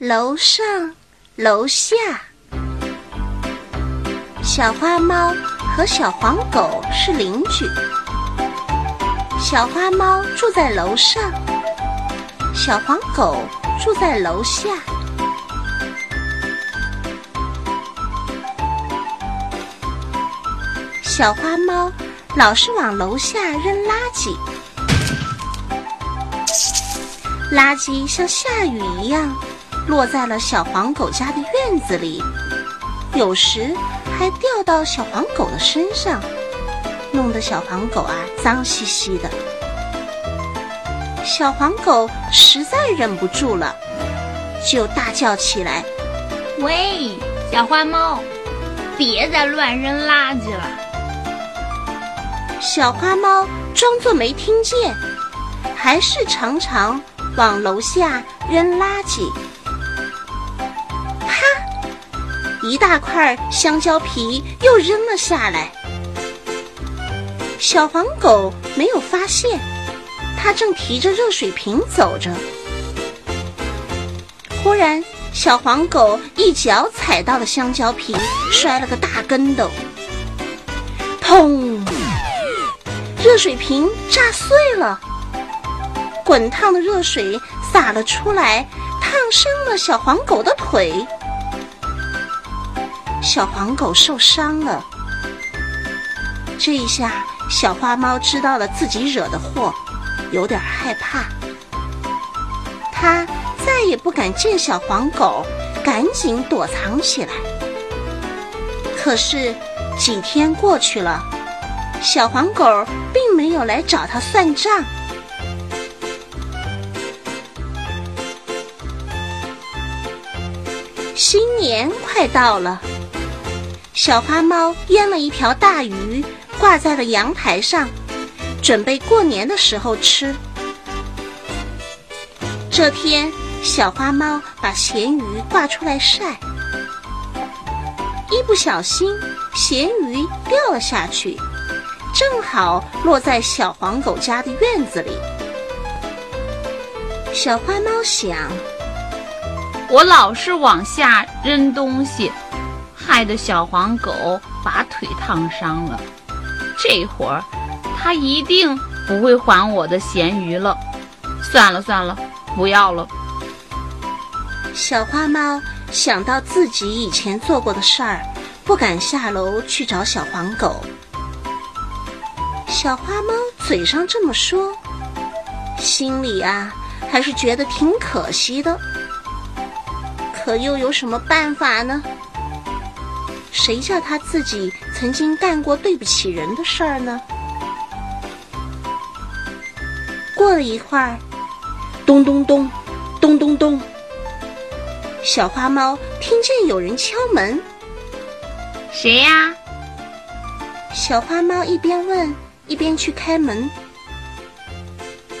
楼上楼下，小花猫和小黄狗是邻居。小花猫住在楼上，小黄狗住在楼下。小花猫老是往楼下扔垃圾，垃圾像下雨一样落在了小黄狗家的院子里，有时还掉到小黄狗的身上，弄得小黄狗啊脏兮兮的。小黄狗实在忍不住了，就大叫起来：“喂，小花猫，别再乱扔垃圾了！”小花猫装作没听见，还是常常往楼下扔垃圾。一大块香蕉皮又扔了下来。小黄狗没有发现，它正提着热水瓶走着。忽然，小黄狗一脚踩到了香蕉皮，摔了个大跟斗。砰！热水瓶炸碎了，滚烫的热水洒了出来，烫伤了小黄狗的腿。小黄狗受伤了。这一下，小花猫知道了自己惹的祸，有点害怕。它再也不敢见小黄狗，赶紧躲藏起来。可是几天过去了。小黄狗并没有来找它算账。新年快到了，小花猫腌了一条大鱼，挂在了阳台上，准备过年的时候吃。这天，小花猫把咸鱼挂出来晒，一不小心，咸鱼掉了下去。正好落在小黄狗家的院子里。小花猫想：我老是往下扔东西，害得小黄狗把腿烫伤了。这会儿，它一定不会还我的咸鱼了。算了算了，不要了。小花猫想到自己以前做过的事儿，不敢下楼去找小黄狗。小花猫嘴上这么说，心里啊还是觉得挺可惜的。可又有什么办法呢？谁叫他自己曾经干过对不起人的事儿呢？过了一会儿，咚咚咚，咚咚咚，小花猫听见有人敲门。谁呀？小花猫一边问。一边去开门，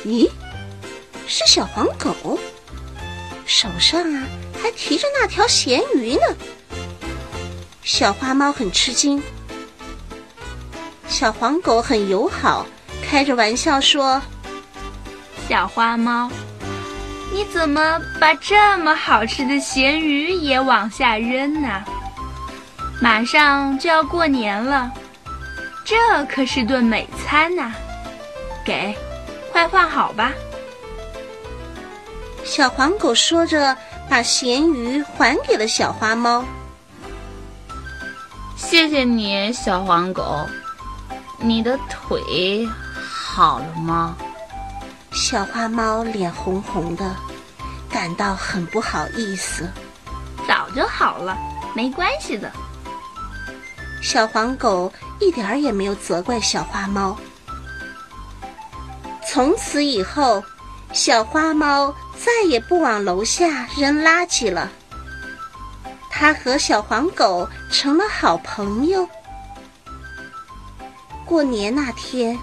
咦，是小黄狗，手上啊还提着那条咸鱼呢。小花猫很吃惊，小黄狗很友好，开着玩笑说：“小花猫，你怎么把这么好吃的咸鱼也往下扔呢？马上就要过年了。”这可是顿美餐呐，给，快换好吧。小黄狗说着，把咸鱼还给了小花猫。谢谢你，小黄狗。你的腿好了吗？小花猫脸红红的，感到很不好意思。早就好了，没关系的。小黄狗一点儿也没有责怪小花猫。从此以后，小花猫再也不往楼下扔垃圾了。它和小黄狗成了好朋友。过年那天，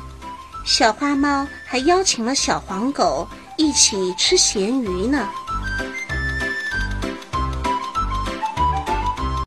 小花猫还邀请了小黄狗一起吃咸鱼呢。